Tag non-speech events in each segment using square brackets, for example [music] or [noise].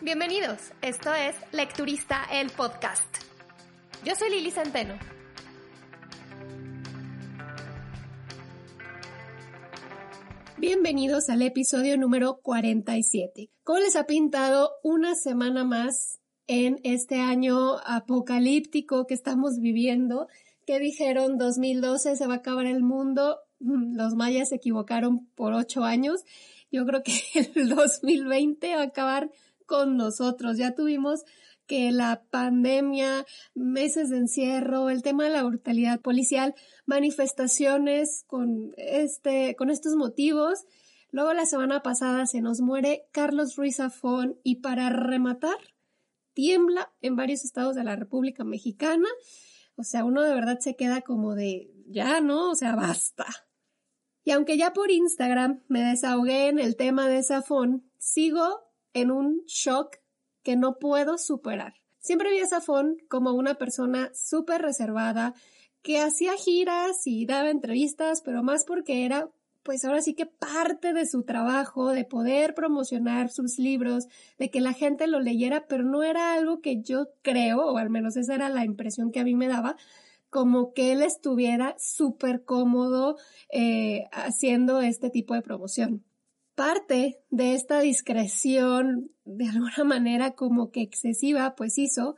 Bienvenidos, esto es Lecturista el podcast. Yo soy Lili Centeno. Bienvenidos al episodio número 47. ¿Cómo les ha pintado una semana más en este año apocalíptico que estamos viviendo? Que dijeron 2012 se va a acabar el mundo. Los mayas se equivocaron por ocho años. Yo creo que [laughs] el 2020 va a acabar con nosotros. Ya tuvimos que la pandemia, meses de encierro, el tema de la brutalidad policial, manifestaciones con este, con estos motivos. Luego la semana pasada se nos muere Carlos Ruiz Zafón y para rematar, tiembla en varios estados de la República Mexicana. O sea, uno de verdad se queda como de, ya, ¿no? O sea, basta. Y aunque ya por Instagram me desahogué en el tema de Zafón, sigo en un shock que no puedo superar. Siempre vi a Safón como una persona súper reservada, que hacía giras y daba entrevistas, pero más porque era, pues ahora sí que parte de su trabajo, de poder promocionar sus libros, de que la gente lo leyera, pero no era algo que yo creo, o al menos esa era la impresión que a mí me daba, como que él estuviera súper cómodo eh, haciendo este tipo de promoción. Parte de esta discreción, de alguna manera como que excesiva, pues hizo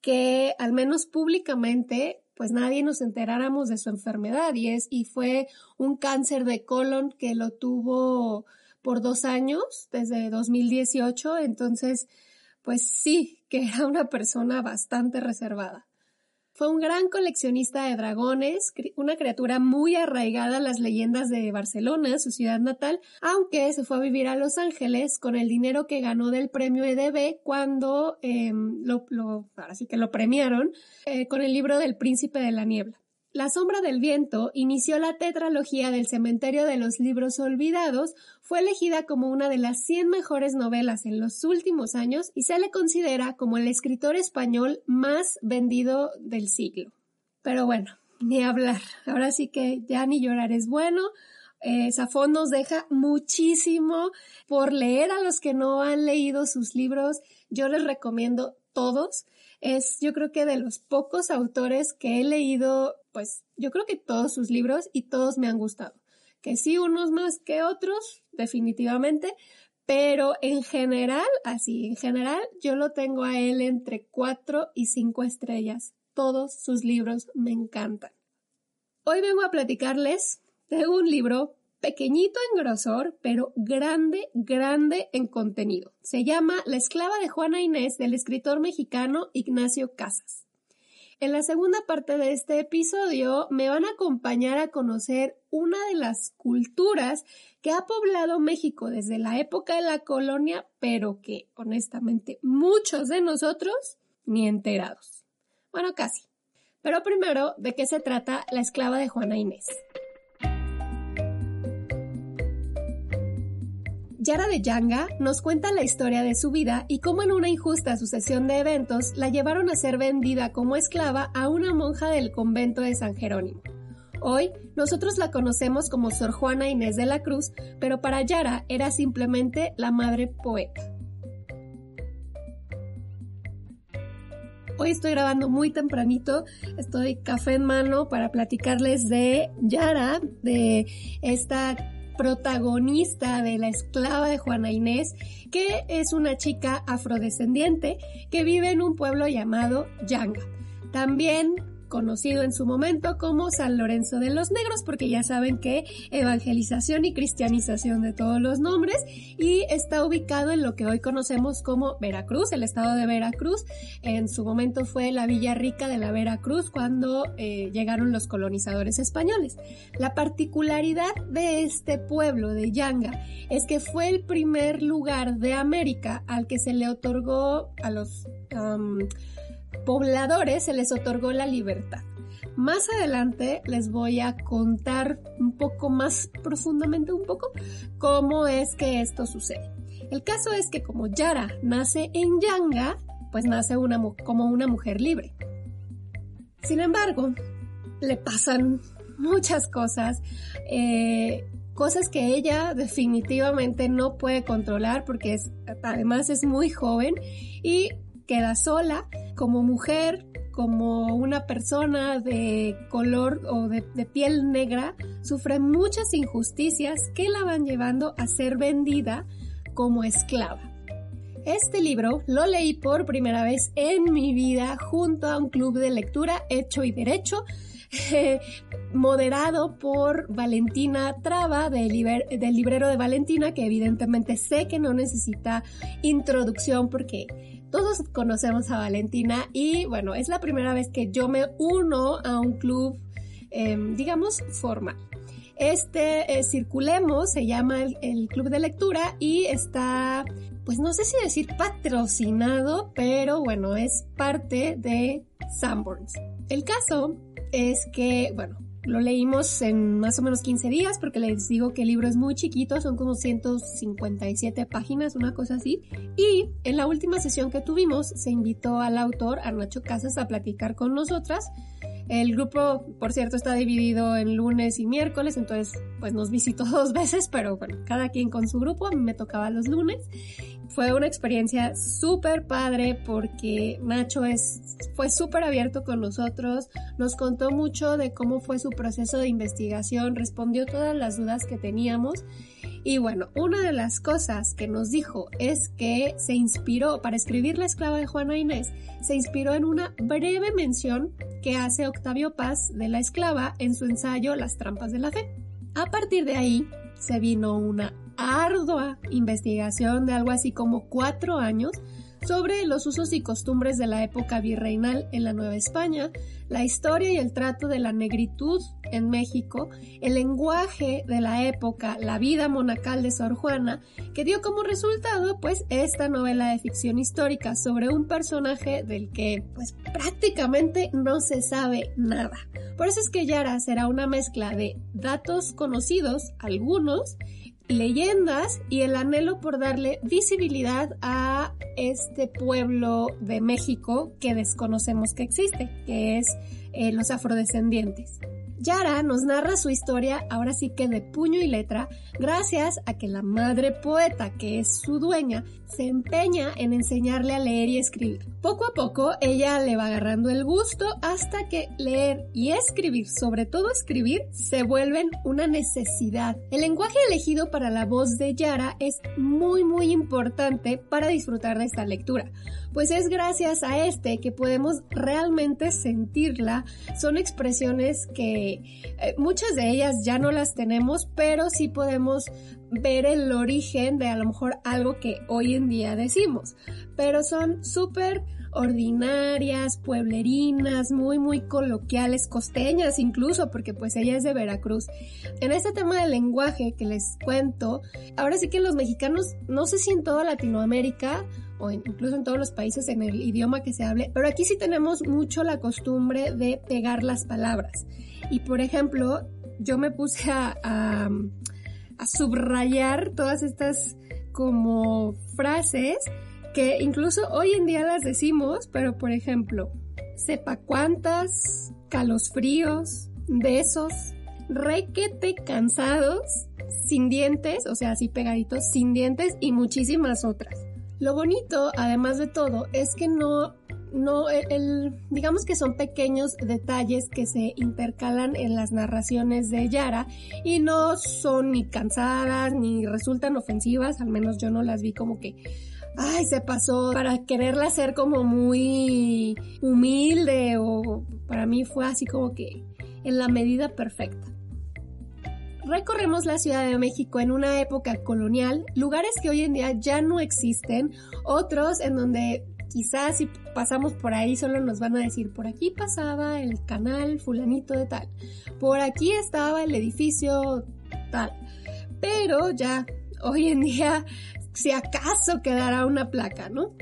que al menos públicamente pues nadie nos enteráramos de su enfermedad y es y fue un cáncer de colon que lo tuvo por dos años desde 2018 entonces pues sí que era una persona bastante reservada fue un gran coleccionista de dragones, una criatura muy arraigada a las leyendas de Barcelona, su ciudad natal, aunque se fue a vivir a Los Ángeles con el dinero que ganó del premio EDB cuando em, lo, ahora sí que lo premiaron eh, con el libro del Príncipe de la Niebla. La sombra del viento inició la tetralogía del Cementerio de los Libros Olvidados, fue elegida como una de las 100 mejores novelas en los últimos años y se le considera como el escritor español más vendido del siglo. Pero bueno, ni hablar. Ahora sí que ya ni llorar es bueno. Eh, Safón nos deja muchísimo por leer a los que no han leído sus libros. Yo les recomiendo todos. Es yo creo que de los pocos autores que he leído, pues yo creo que todos sus libros y todos me han gustado. Que sí, unos más que otros, definitivamente, pero en general, así, en general, yo lo tengo a él entre cuatro y cinco estrellas. Todos sus libros me encantan. Hoy vengo a platicarles de un libro pequeñito en grosor, pero grande, grande en contenido. Se llama La esclava de Juana Inés del escritor mexicano Ignacio Casas. En la segunda parte de este episodio me van a acompañar a conocer una de las culturas que ha poblado México desde la época de la colonia, pero que honestamente muchos de nosotros ni enterados. Bueno, casi. Pero primero, ¿de qué se trata La esclava de Juana Inés? Yara de Yanga nos cuenta la historia de su vida y cómo en una injusta sucesión de eventos la llevaron a ser vendida como esclava a una monja del convento de San Jerónimo. Hoy nosotros la conocemos como Sor Juana Inés de la Cruz, pero para Yara era simplemente la madre poeta. Hoy estoy grabando muy tempranito, estoy café en mano para platicarles de Yara, de esta protagonista de La esclava de Juana Inés, que es una chica afrodescendiente que vive en un pueblo llamado Yanga. También conocido en su momento como San Lorenzo de los Negros, porque ya saben que evangelización y cristianización de todos los nombres, y está ubicado en lo que hoy conocemos como Veracruz, el estado de Veracruz. En su momento fue la Villa Rica de la Veracruz cuando eh, llegaron los colonizadores españoles. La particularidad de este pueblo de Yanga es que fue el primer lugar de América al que se le otorgó a los pobladores se les otorgó la libertad. Más adelante les voy a contar un poco más profundamente un poco cómo es que esto sucede. El caso es que como Yara nace en Yanga, pues nace como una mujer libre. Sin embargo, le pasan muchas cosas. Eh, cosas que ella definitivamente no puede controlar porque además es muy joven y queda sola como mujer, como una persona de color o de, piel negra, sufre muchas injusticias que la van llevando a ser vendida como esclava. Este libro lo leí por primera vez en mi vida junto a un club de lectura hecho y derecho [laughs] moderado por Valentina Traba del, librero de Valentina, que evidentemente sé que no necesita introducción porque todos conocemos a Valentina y bueno, es la primera vez que yo me uno a un club, em, digamos, formal. Este eh, Circulemos se llama el, club de lectura y está, pues no sé si decir patrocinado, pero bueno, es parte de Sanborns. El caso es que, bueno, lo leímos en más o menos 15 días porque les digo que el libro es muy chiquito, son como 157 páginas, una cosa así. Y en la última sesión que tuvimos se invitó al autor, a Casas, a platicar con nosotras. El grupo, por cierto, está dividido en lunes y miércoles, entonces pues nos visitó [laughs] dos veces, pero bueno, cada quien con su grupo, a mí me tocaba los lunes. Fue una experiencia súper padre porque Nacho es, fue súper abierto con nosotros, nos contó mucho de cómo fue su proceso de investigación, respondió todas las dudas que teníamos y bueno, una de las cosas que nos dijo es que se inspiró para escribir La esclava de Juana Inés, se inspiró en una breve mención que hace Octavio Paz de la esclava en su ensayo Las trampas de la fe. A partir de ahí se vino una ardua investigación de algo así como cuatro años sobre los usos y costumbres de la época virreinal en la Nueva España, la historia y el trato de la negritud en México, el lenguaje de la época, la vida monacal de Sor Juana, que dio como resultado pues esta novela de ficción histórica sobre un personaje del que pues prácticamente no se sabe nada. Por eso es que Yara será una mezcla de datos conocidos, algunos, leyendas y el anhelo por darle visibilidad a este pueblo de México que desconocemos que existe, que es eh, los afrodescendientes. Yara nos narra su historia ahora sí que de puño y letra, gracias a que la madre poeta, que es su dueña, se empeña en enseñarle a leer y escribir. Poco a poco ella le va agarrando el gusto hasta que leer y escribir, sobre todo escribir, se vuelven una necesidad. El lenguaje elegido para la voz de Yara es muy muy importante para disfrutar de esta lectura pues es gracias a este que podemos realmente sentirla. Son expresiones que eh, muchas de ellas ya no las tenemos, pero sí podemos ver el origen de a lo mejor algo que hoy en día decimos. Pero son súper ordinarias, pueblerinas, muy, muy coloquiales, costeñas incluso, porque pues ella es de Veracruz. En este tema del lenguaje que les cuento, ahora sí que los mexicanos, no sé si en toda Latinoamérica o incluso en todos los países en el idioma que se hable, pero aquí sí tenemos mucho la costumbre de pegar las palabras. Y por ejemplo, yo me puse a, a, a subrayar todas estas como frases que incluso hoy en día las decimos, pero por ejemplo, sepa cuántas, calosfríos, besos, requete cansados, sin dientes, o sea, así pegaditos, sin dientes y muchísimas otras. Lo bonito, además de todo, es que no, no, el, digamos que son pequeños detalles que se intercalan en las narraciones de Yara y no son ni cansadas ni resultan ofensivas, al menos yo no las vi como que ay, se pasó para quererla ser como muy humilde o para mí fue así como que en la medida perfecta. Recorremos la Ciudad de México en una época colonial, lugares que hoy en día ya no existen, otros en donde quizás si pasamos por ahí solo nos van a decir, por aquí pasaba el canal fulanito de tal, por aquí estaba el edificio tal, pero ya hoy en día si acaso quedará una placa, ¿no?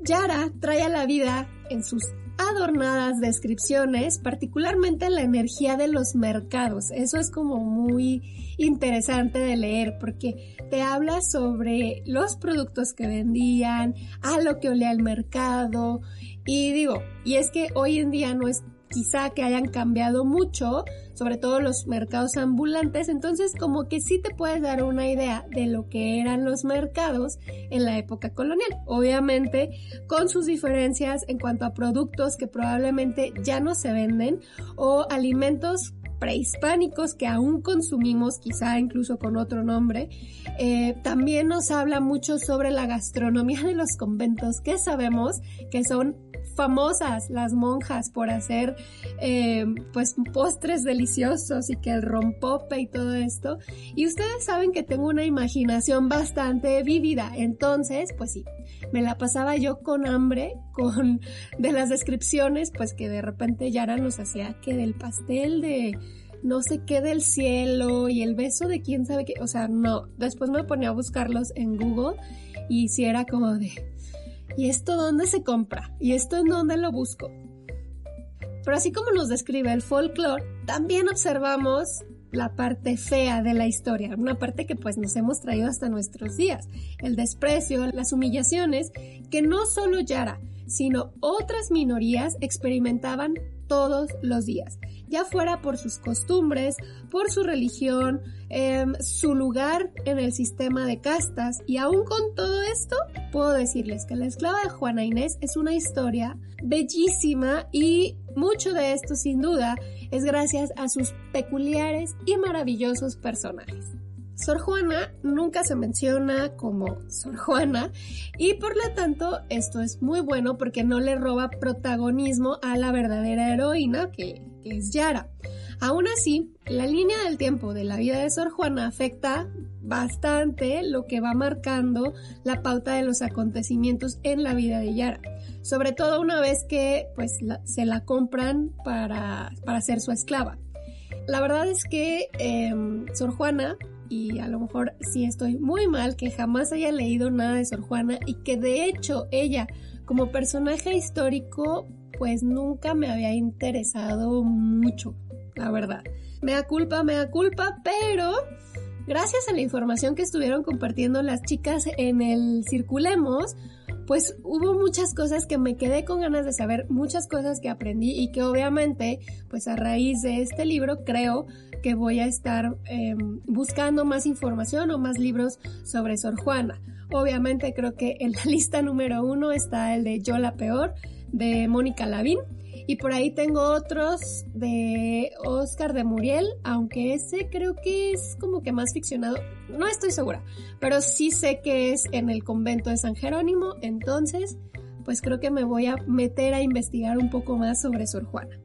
Yara trae a la vida en sus adornadas descripciones, particularmente la energía de los mercados. Eso es como muy interesante de leer porque te habla sobre los productos que vendían, a lo que olía el mercado. Y digo, y es que hoy en día no es quizá que hayan cambiado mucho, sobre todo los mercados ambulantes, entonces como que sí te puedes dar una idea de lo que eran los mercados en la época colonial. Obviamente con sus diferencias en cuanto a productos que probablemente ya no se venden o alimentos prehispánicos que aún consumimos, quizá incluso con otro nombre. Eh, también nos habla mucho sobre la gastronomía de los conventos, que sabemos que son famosas las monjas por hacer eh, pues postres deliciosos y que el rompope y todo esto. Y ustedes saben que tengo una imaginación bastante vívida, entonces pues sí, me la pasaba yo con hambre, con de las descripciones, pues que de repente Yara nos hacía que del pastel de no sé qué del cielo y el beso de quién sabe qué, o sea, no, después me ponía a buscarlos en Google y si era como de, ¿Y esto dónde se compra? ¿Y esto en dónde lo busco? Pero así como nos describe el folclore, también observamos la parte fea de la historia, una parte que pues nos hemos traído hasta nuestros días, el desprecio, las humillaciones que no solo Yara, sino otras minorías experimentaban todos los días ya fuera por sus costumbres, por su religión, em, su lugar en el sistema de castas. Y aún con todo esto, puedo decirles que la esclava de Juana Inés es una historia bellísima y mucho de esto sin duda es gracias a sus peculiares y maravillosos personajes. Sor Juana nunca se menciona como Sor Juana y por lo tanto esto es muy bueno porque no le roba protagonismo a la verdadera heroína que, es Yara. Aún así, la línea del tiempo de la vida de Sor Juana afecta bastante lo que va marcando la pauta de los acontecimientos en la vida de Yara. Sobre todo una vez que pues se la compran para, para ser su esclava. La verdad es que em, Sor Juana y a lo mejor sí estoy muy mal que jamás haya leído nada de Sor Juana y que de hecho ella como personaje histórico pues nunca me había interesado mucho, la verdad. Me da culpa, me da culpa, pero gracias a la información que estuvieron compartiendo las chicas en el Circulemos, pues hubo muchas cosas que me quedé con ganas de saber, muchas cosas que aprendí y que obviamente, pues a raíz de este libro creo que voy a estar em, buscando más información o más libros sobre Sor Juana. Obviamente creo que en la [laughs] lista número uno está el de Yo la Peor de Mónica Lavín y por ahí tengo otros de Oscar de Muriel, aunque ese creo que es como que más ficcionado. No estoy segura, pero sí sé que es en el convento de San Jerónimo. Entonces, pues creo que me voy a meter a investigar un poco más sobre Sor Juana.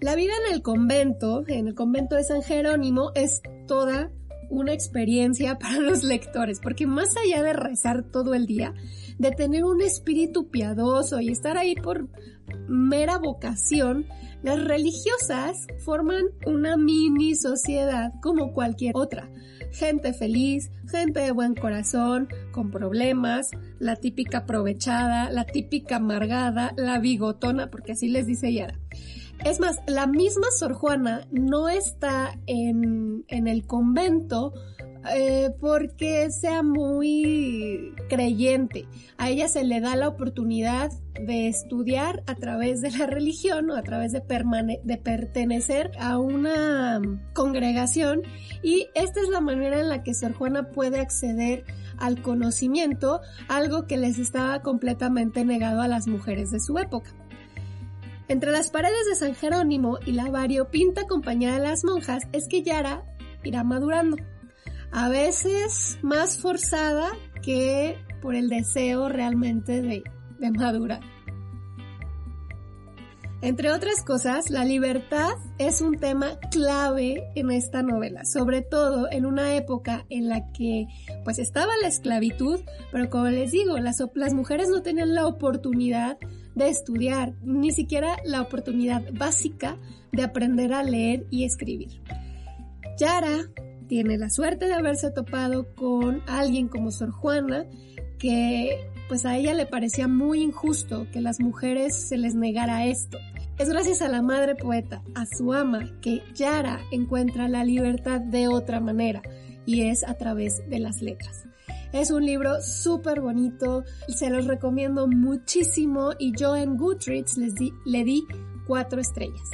La vida en el convento, en el convento de San Jerónimo, es toda una experiencia [laughs] para los lectores, porque más allá de rezar todo el día, de tener un espíritu piadoso y estar ahí por mera vocación, las religiosas forman una mini sociedad como cualquier otra. Gente feliz, gente de buen corazón, con problemas, la típica aprovechada, la típica amargada, la bigotona, porque así les dice Yara. Es más, la misma Sor Juana no está en, en el convento eh, porque sea muy creyente. A ella se le da la oportunidad de estudiar a través de la religión o a través de, de pertenecer a una congregación y esta es la manera en la que Sor Juana puede acceder al conocimiento, algo que les estaba completamente negado a las mujeres de su época. Entre las paredes de San Jerónimo y la variopinta compañía de las monjas es que Yara irá madurando a veces más forzada que por el deseo realmente de, de madurar. Entre otras cosas, la libertad es un tema clave en esta novela, sobre todo en una época en la que pues estaba la esclavitud, pero como les digo, las, las mujeres no tenían la oportunidad de estudiar, ni siquiera la oportunidad básica de aprender a leer y escribir. Yara tiene la suerte de haberse topado con alguien como Sor Juana, que pues a ella le parecía muy injusto que las mujeres se les negara esto. Es gracias a la madre poeta, a su ama, que Yara encuentra la libertad de otra manera, y es a través de las letras. Es un libro súper bonito, se los recomiendo muchísimo y yo en Goodreads les le di cuatro estrellas.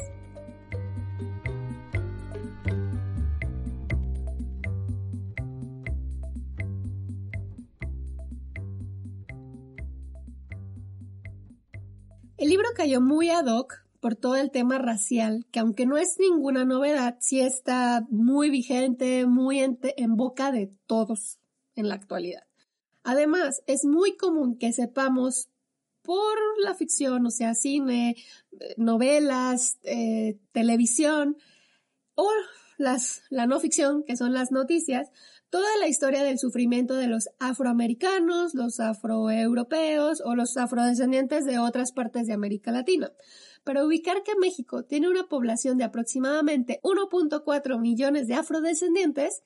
El libro cayó muy ad hoc por todo el tema racial, que aunque no es ninguna novedad, sí está muy vigente, muy en, boca de todos en la actualidad. Además, es muy común que sepamos por la ficción, o sea, cine, novelas, eh, televisión, o las, la no ficción, que son las noticias, toda la historia del sufrimiento de los afroamericanos, los afroeuropeos o los afrodescendientes de otras partes de América Latina. Para ubicar que México tiene una población de aproximadamente 1.4 millones de afrodescendientes,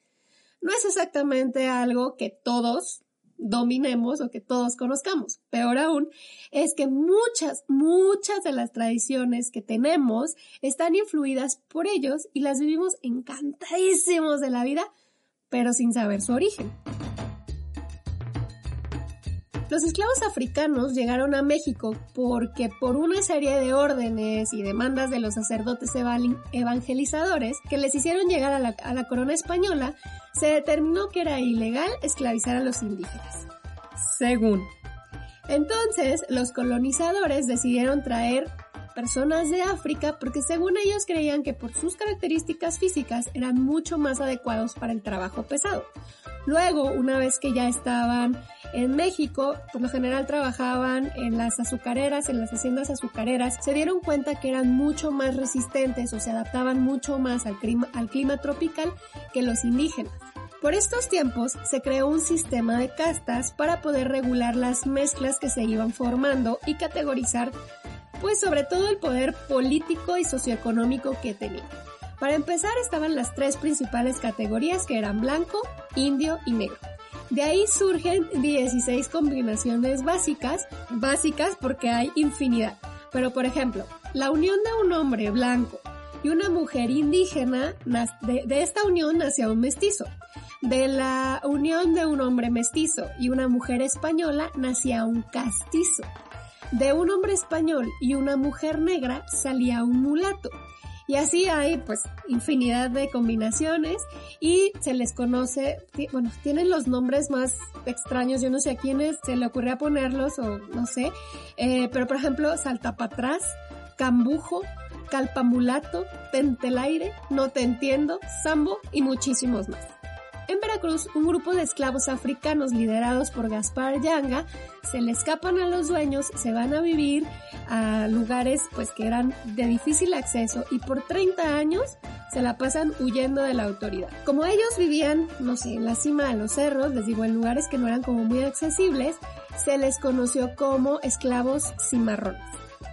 no es exactamente algo que todos dominemos o que todos conozcamos. Peor aún, es que muchas, muchas de las tradiciones que tenemos están influidas por ellos y las vivimos encantadísimos de la vida, pero sin saber su origen. Los esclavos africanos llegaron a México porque por una serie de órdenes y demandas de los sacerdotes evangelizadores que les hicieron llegar a la, a la corona española, se determinó que era ilegal esclavizar a los indígenas. Según. Entonces, los colonizadores decidieron traer personas de África porque según ellos creían que por sus características físicas eran mucho más adecuados para el trabajo pesado. Luego, una vez que ya estaban en México, por lo general trabajaban en las azucareras, en las haciendas azucareras, se dieron cuenta que eran mucho más resistentes o se adaptaban mucho más al clima, al clima tropical que los indígenas. Por estos tiempos se creó un sistema de castas para poder regular las mezclas que se iban formando y categorizar, pues sobre todo el poder político y socioeconómico que tenían. Para empezar estaban las tres principales categorías que eran blanco, indio y negro. De ahí surgen 16 combinaciones básicas, básicas porque hay infinidad. Pero por ejemplo, la unión de un hombre blanco y una mujer indígena, de, de esta unión nació un mestizo. De la unión de un hombre mestizo y una mujer española nacía un castizo. De un hombre español y una mujer negra salía un mulato. Y así hay pues infinidad de combinaciones y se les conoce, bueno, tienen los nombres más extraños, yo no sé a quiénes se le ocurrió ponerlos o no sé, eh, pero por ejemplo saltapatrás, cambujo, calpamulato, tentelaire, no te entiendo, sambo y muchísimos más. En Veracruz, un grupo de esclavos africanos liderados por Gaspar Yanga se le escapan a los dueños, se van a vivir a lugares pues que eran de difícil acceso y por 30 años se la pasan huyendo de la autoridad. Como ellos vivían, no sé, en la cima de los cerros, les digo, en lugares que no eran como muy accesibles, se les conoció como esclavos cimarrones.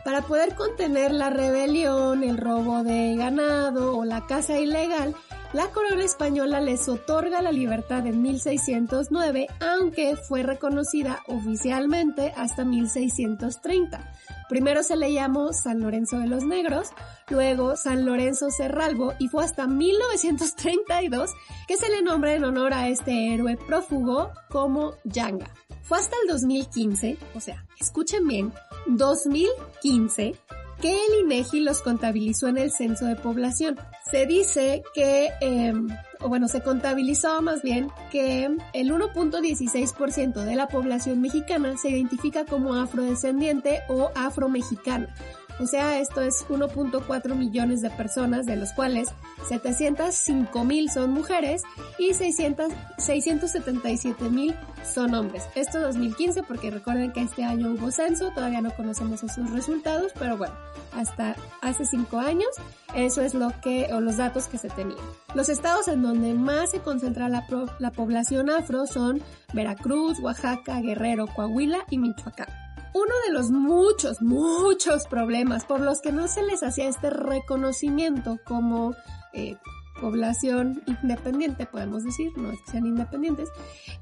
Para poder contener la rebelión, el robo de ganado o la caza ilegal, la corona española les otorga la libertad en 1609, aunque fue reconocida oficialmente hasta 1630. Primero se le llamó San Lorenzo de los Negros, luego San Lorenzo Cerralbo y fue hasta 1932 que se le nombra en honor a este héroe prófugo como Yanga. Fue hasta el 2015, o sea, escuchen bien, 2015, que el INEGI los contabilizó en el censo de población. Se dice que, em, o bueno, se contabilizó más bien que el 1.16% de la población mexicana se identifica como afrodescendiente o afromexicana. O sea, esto es 1.4 millones de personas, de los cuales 705 mil son mujeres y 600, 677 mil son hombres. Esto 2015 porque recuerden que este año hubo censo, todavía no conocemos esos resultados, pero bueno, hasta hace cinco años eso es lo que, o los datos que se tenían. Los estados en donde más se concentra la, la población afro son Veracruz, Oaxaca, Guerrero, Coahuila y Michoacán uno de los muchos, muchos problemas por los que no se les hacía este reconocimiento como eh, población independiente, podemos decir, no es que sean independientes,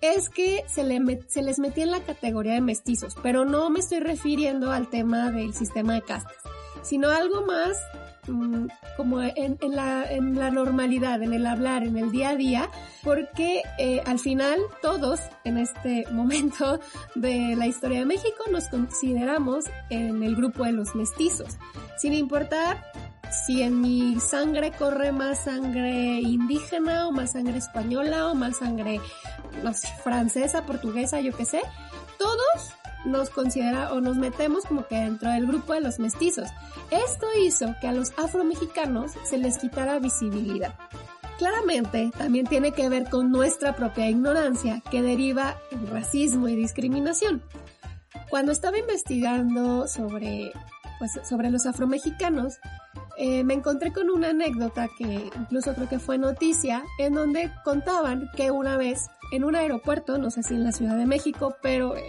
es que se, se les metía en la categoría de mestizos, pero no me estoy refiriendo al tema del sistema de castas, sino algo más mm, como en, la, normalidad, en el hablar, en el día a día, porque eh, al final todos en este [laughs] momento de la historia de México nos consideramos en el grupo de los mestizos, sin importar si en mi sangre corre más sangre indígena o más sangre española o más sangre, francesa, portuguesa, yo qué sé, todos nos considera o nos metemos como que dentro del grupo de los mestizos. Esto hizo que a los afromexicanos se les quitara visibilidad. Claramente también tiene que ver con nuestra propia ignorancia que deriva en racismo y discriminación. Cuando estaba investigando sobre, pues, sobre los afromexicanos, eh, me encontré con una anécdota que incluso creo que fue noticia, en donde contaban que una vez en un aeropuerto, no sé si en la Ciudad de México, pero eh,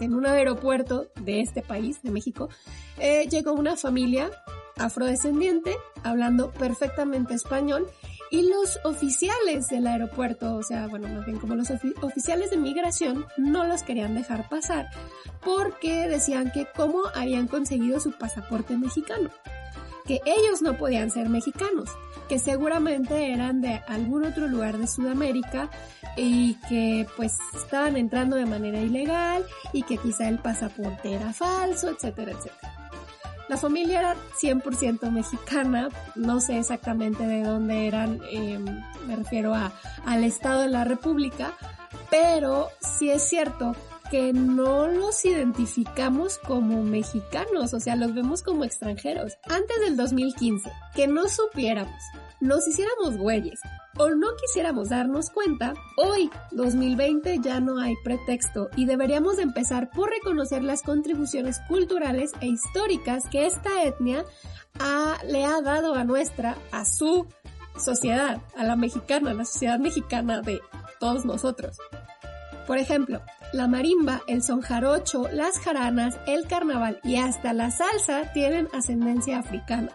en un aeropuerto de este país, de México, eh, llegó una familia afrodescendiente hablando perfectamente español y los oficiales del aeropuerto, o sea, bueno, más bien como los oficiales de migración, no los querían dejar pasar porque decían que cómo habían conseguido su pasaporte mexicano que ellos no podían ser mexicanos, que seguramente eran de algún otro lugar de Sudamérica y que pues estaban entrando de manera ilegal y que quizá el pasaporte era falso, etcétera, etcétera. La familia era 100% mexicana, no sé exactamente de dónde eran, em, me refiero a, al Estado de la República, pero sí es cierto que no los identificamos como mexicanos, o sea, los vemos como extranjeros. Antes del 2015, que no supiéramos, nos hiciéramos güeyes o no quisiéramos darnos cuenta, hoy, 2020, ya no hay pretexto y deberíamos empezar por reconocer las contribuciones culturales e históricas que esta etnia le ha dado a nuestra, a su sociedad, a la mexicana, a la sociedad mexicana de todos nosotros. Por ejemplo, la marimba, el son jarocho, las jaranas, el carnaval y hasta la salsa tienen ascendencia africana.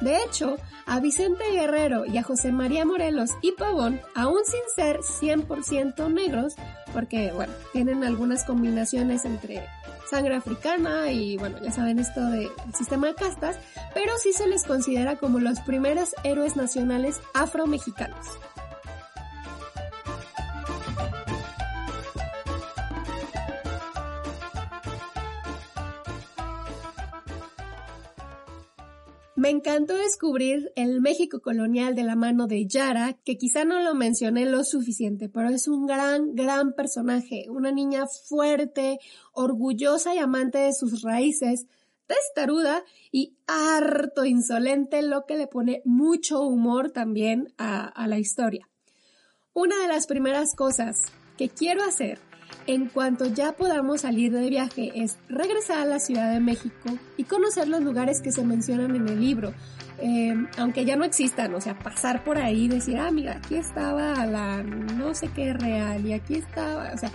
De hecho, a Vicente Guerrero y a José María Morelos y Pavón, aún sin ser 100% negros, porque bueno, tienen algunas combinaciones entre sangre africana y bueno, ya saben esto del sistema de castas, pero sí se les considera como los primeros héroes nacionales afromexicanos. Me encantó descubrir el México colonial de la mano de Yara, que quizá no lo mencioné lo suficiente, pero es un gran, gran personaje, una niña fuerte, orgullosa y amante de sus raíces, testaruda y harto insolente, lo que le pone mucho humor también a, a la historia. Una de las primeras cosas que quiero hacer en cuanto ya podamos salir de viaje es regresar a la Ciudad de México y conocer los lugares que se mencionan en el libro. Eh, aunque ya no existan, o sea, pasar por ahí y decir, ah, mira, aquí estaba la no sé qué real y aquí estaba, o sea,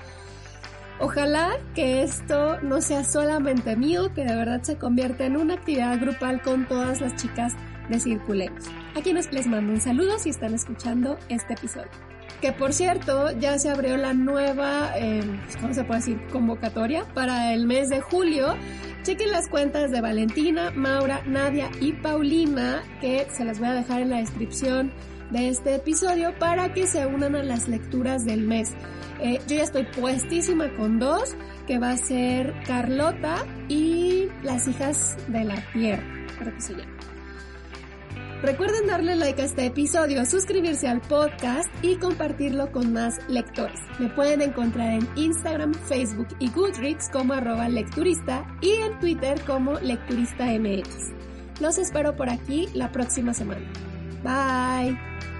ojalá que esto no sea solamente mío, que de verdad se convierta en una actividad grupal con todas las chicas de Circulemos. A quienes les mando un saludo si están escuchando este episodio. Que por cierto, ya se abrió la nueva, eh, ¿cómo se puede decir? Convocatoria para el mes de julio. Chequen las cuentas de Valentina, Maura, Nadia y Paulina, que se las voy a dejar en la descripción de este episodio para que se unan a las lecturas del mes. Eh, yo ya estoy puestísima con dos, que va a ser Carlota y las hijas de la tierra. Recuerden darle like a este episodio, suscribirse al podcast y compartirlo con más lectores. Me pueden encontrar en Instagram, Facebook y Goodreads como arroba lecturista y en Twitter como lecturista MX. Los espero por aquí la próxima semana. Bye.